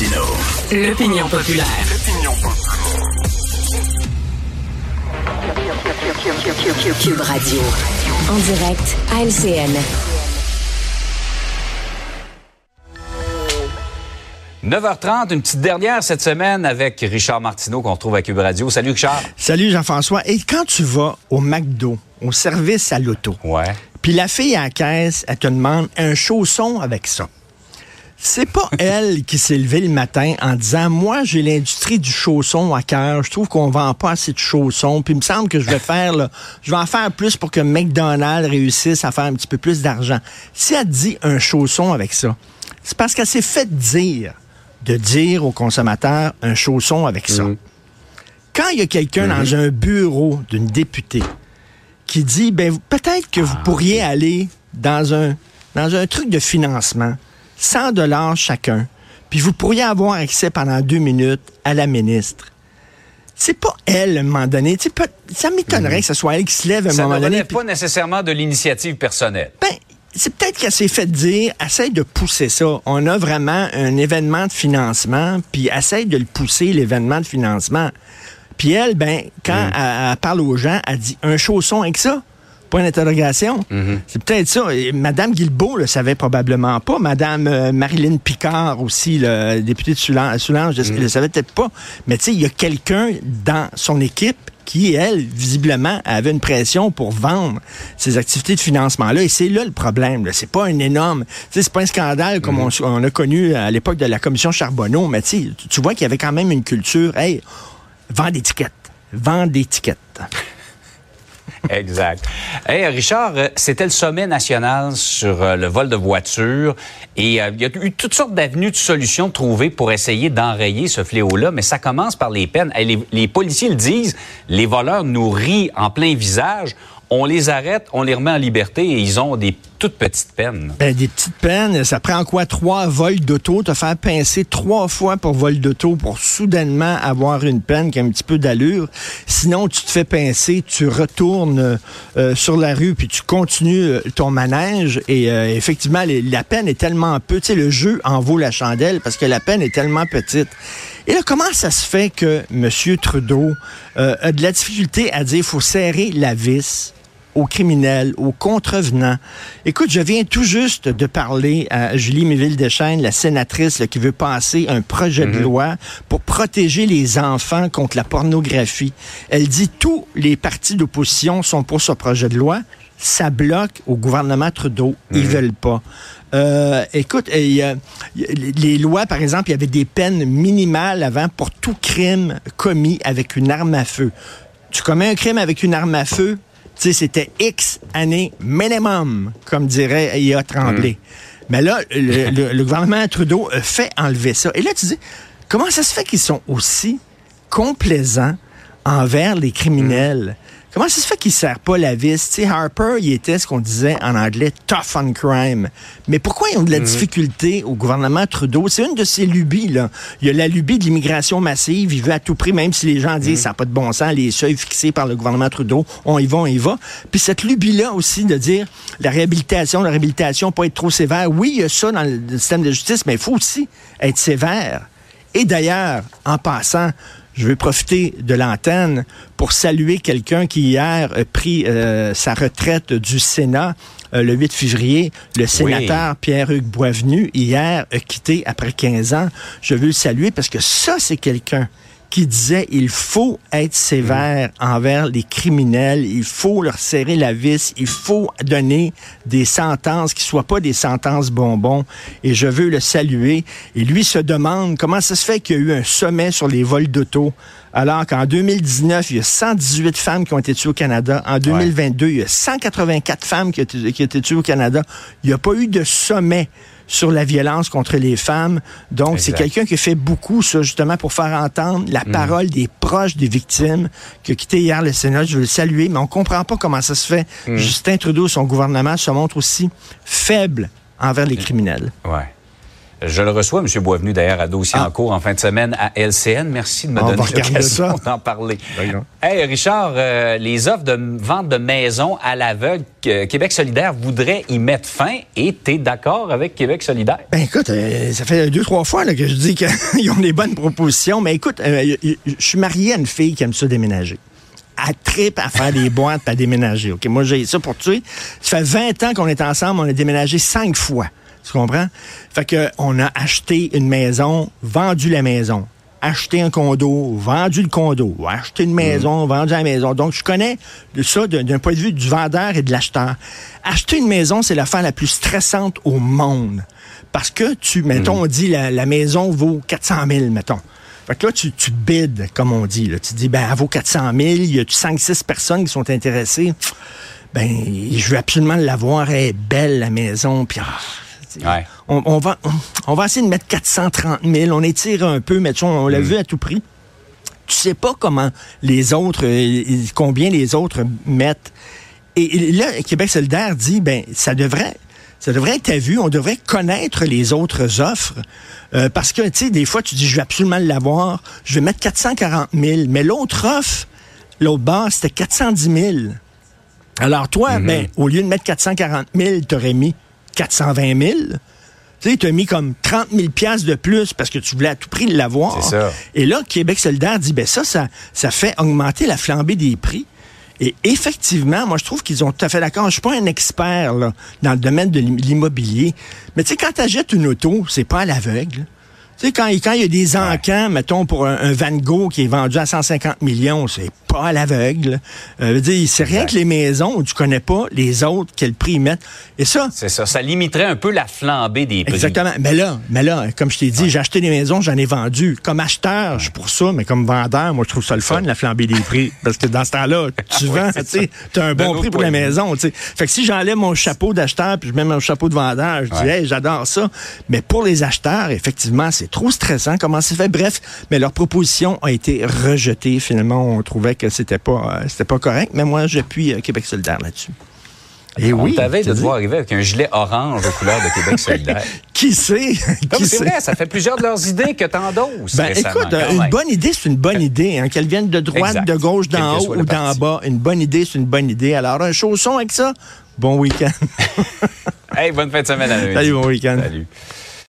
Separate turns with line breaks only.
Martino.
L'opinion populaire. Cube Radio. En direct à LCN.
9h30, une petite dernière cette semaine avec Richard Martineau qu'on retrouve à Cube Radio. Salut Richard.
Salut Jean-François. Et quand tu vas au McDo, au service à l'auto,
Ouais.
puis la fille à la caisse, elle te demande un chausson avec ça. C'est pas elle qui s'est levée le matin en disant Moi, j'ai l'industrie du chausson à cœur. Je trouve qu'on vend pas assez de chaussons. Puis il me semble que je vais faire, là, je vais en faire plus pour que McDonald's réussisse à faire un petit peu plus d'argent. Si elle dit un chausson avec ça, c'est parce qu'elle s'est fait dire de dire aux consommateurs un chausson avec ça. Quand il y a quelqu'un dans un bureau d'une députée qui dit ben peut-être que vous pourriez aller dans un dans un truc de financement 100 dollars chacun puis vous pourriez avoir accès pendant deux minutes à la ministre c'est pas elle à un moment donné ça m'étonnerait que ce soit elle qui se lève à un
Ça ne
moment donné
relève
puis-
pas nécessairement de l'initiative personnelle.
ben, c'est peut-être qu'elle s'est fait dire, essaye de pousser ça. On a vraiment un événement de financement, puis essaye de le pousser, l'événement de financement. Puis elle, ben, quand elle, elle parle aux gens, elle dit un chausson avec ça. Point d'interrogation.
Mm-hmm.
C'est peut-être ça. Et Madame Guilbeault le savait probablement pas. Madame euh, Marilyn Picard aussi, le députée de Soulan- Soulanges,
Mm.
ne le savait peut-être pas? Mais tu sais, il y a quelqu'un dans son équipe qui, elle, visiblement, avait une pression pour vendre ces activités de financement-là. Et c'est là le problème. C'est pas un énorme... Tu sais, c'est pas un scandale comme on, on a connu à l'époque de la commission Charbonneau, mais tu sais, tu- tu vois qu'il y avait quand même une culture, hey, vends d'étiquettes. Vends d'étiquettes.
Exact. Hey, Richard, euh, c'était le sommet national sur euh, le vol de voitures et euh, il y a eu toutes sortes d'avenues de solutions trouvées pour essayer d'enrayer ce fléau-là, mais ça commence par les peines. Les, les policiers le disent, les voleurs nous rient en plein visage. On les arrête, on les remet en liberté et ils ont des toutes petites peines.
Ben, des petites peines, ça prend quoi? Trois vols d'auto, te faire pincer trois fois pour vol d'auto pour soudainement avoir une peine qui a un petit peu d'allure. Sinon, tu te fais pincer, tu retournes euh, sur la rue, puis tu continues euh, ton manège. Et euh, effectivement, la peine est tellement peu. Tu sais, le jeu en vaut la chandelle parce que la peine est tellement petite. Et là, comment ça se fait que M. Trudeau a de la difficulté à dire faut serrer la vis? Aux criminels, aux contrevenants. Écoute, je viens tout juste de parler à Julie Méville-Deschênes, la sénatrice là, qui veut passer un projet de loi pour protéger les enfants contre la pornographie. Elle dit tous les partis d'opposition sont pour ce projet de loi. Ça bloque au gouvernement Trudeau. Ils veulent pas. Euh, écoute, euh, les lois, par exemple, il y avait des peines minimales avant pour tout crime commis avec une arme à feu. Tu commets un crime avec une arme à feu, sais, c'était X années minimum, comme dirait I.A. Tremblay. Mais là, le, le- le gouvernement Trudeau a fait enlever ça. Et là, tu dis, comment ça se fait qu'ils sont aussi complaisants envers les criminels? Comment ça se fait qu'ils ne serrent pas la vis? Tu sais, Harper, il était ce qu'on disait en anglais tough on crime. Mais pourquoi ils ont de la difficulté au gouvernement Trudeau? C'est une de ses lubies, là. Il y a la lubie de l'immigration massive. Il veut à tout prix, même si les gens disent ça n'a pas de bon sens, les seuils fixés par le gouvernement Trudeau, on y va, on y va. Puis cette lubie-là aussi de dire la réhabilitation, la réhabilitation, pas être trop sévère. Oui, il y a ça dans le système de justice, mais il faut aussi être sévère. Et d'ailleurs, en passant, je veux profiter de l'antenne pour saluer quelqu'un qui hier a pris euh, sa retraite du Sénat euh, le 8 février. Le sénateur Pierre-Hugues Boisvenu, hier, a quitté après 15 ans. Je veux le saluer parce que ça, c'est quelqu'un qui disait il faut être sévère envers les criminels, il faut leur serrer la vis, il faut donner des sentences qui soient pas des sentences bonbons. Et je veux le saluer. Et lui se demande comment ça se fait qu'il y a eu un sommet sur les vols d'auto, alors qu'en 2019, il y a 118 femmes qui ont été tuées au Canada. En 2022, il y a 184 femmes qui ont été, qui ont été tuées au Canada. Il n'y a pas eu de sommet sur la violence contre les femmes. Donc, c'est quelqu'un qui fait beaucoup, ça, justement, pour faire entendre la parole des proches des victimes, qui a quitté hier le Sénat. Je veux le saluer, mais on comprend pas comment ça se fait. Justin Trudeau, son gouvernement, se montre aussi faible envers les criminels.
Ouais. Je le reçois, M. Boisvenu, d'ailleurs, à dossier
Ah.
en cours en fin de semaine à LCN. Merci de me
On va
donner l'occasion d'en parler. Hey, Richard, euh, les offres de vente de maisons à l'aveugle, Québec solidaire voudrait y mettre fin et tu es d'accord avec Québec solidaire?
Ben écoute, euh, ça fait deux, trois fois là, que je dis qu'ils ont des bonnes propositions. Mais écoute, euh, je suis marié à une fille qui aime ça déménager. Elle tripe à faire des boîtes à déménager. OK, moi, j'ai ça pour tuer. Ça fait 20 ans qu'on est ensemble. On a déménagé cinq fois. Tu comprends? Fait que on a acheté une maison, vendu la maison. Acheté un condo, vendu le condo. Acheté une maison, vendu la maison. Donc, je connais de ça d'un point de vue du vendeur et de l'acheteur. Acheter une maison, c'est l'affaire la plus stressante au monde. Parce que tu, mettons, on dit la, la maison vaut 400 000, mettons. Fait que là, tu, tu bides, comme on dit. Là. Tu dis, ben, elle vaut 400 000, il y a 5-6 personnes qui sont intéressées? Ben, je veux absolument l'avoir, elle est belle, la maison, puis... ah,
Ouais.
on, on va, on, on va essayer de mettre 430 000, on étire un peu, mais tu sais, on l'a vu à tout prix. Tu sais pas comment les autres, euh, combien les autres mettent. Et, là, Québec solidaire dit, ben, ça devrait, ça devrait être à vue, on devrait connaître les autres offres. Euh, parce que, tu sais, des fois, tu dis, je vais absolument l'avoir, je vais mettre 440 000, mais l'autre offre, l'autre base, c'était 410 000. Alors toi, ben, au lieu de mettre 440 000, t'aurais mis 420 000. Tu sais, tu as mis comme 30 000 piastres de plus parce que tu voulais à tout prix l'avoir.
C'est ça.
Et là, Québec solidaire dit, ben ça, ça, ça fait augmenter la flambée des prix. Et effectivement, moi, je trouve qu'ils ont tout à fait d'accord. Je suis pas un expert là, dans le domaine de l'im- l'immobilier. Mais tu sais, quand tu achètes une auto, c'est pas à l'aveugle. Tu sais, quand, quand il y a des encans, mettons, pour un, un Van Gogh qui est vendu à 150 millions, c'est pas à l'aveugle. Euh, c'est rien que les maisons où tu connais pas les autres, quel prix ils mettent. Et ça,
C'est ça. Ça limiterait un peu la flambée des prix.
Exactement. Mais là, mais là, comme je t'ai dit, j'ai acheté des maisons, j'en ai vendu. Comme acheteur, je suis pour ça, mais comme vendeur, moi, je trouve ça le fun, la flambée des prix. Parce que dans ce temps-là, tu vends, tu as un bon prix pour la maison, tu sais. Fait que si j'enlève mon chapeau d'acheteur puis je mets mon chapeau de vendeur, je dis,
Ouais.
hey, j'adore ça. Mais pour les acheteurs, effectivement, c'est trop stressant. Comment c'est fait? Bref, mais leur proposition a été rejetée. Finalement, on trouvait que c'était pas, euh, c'était pas correct. Mais moi, j'appuie euh, Québec solidaire là-dessus. Et
On
oui.
t'avait de devoir arriver avec un gilet orange aux couleurs de Québec solidaire.
Qui sait? Qui
c'est
sait?
vrai, ça fait plusieurs de leurs idées que t'endosses
Ben, écoute, une bonne idée, c'est une bonne idée. Hein, Qu'elle vienne de droite,
Exact.
de gauche, d'en haut ou d'en bas. Une bonne idée, c'est une bonne idée. Alors, un chausson avec ça, bon week-end.
Hey, bonne fin de semaine à.
Salut, bon week-end.
Salut.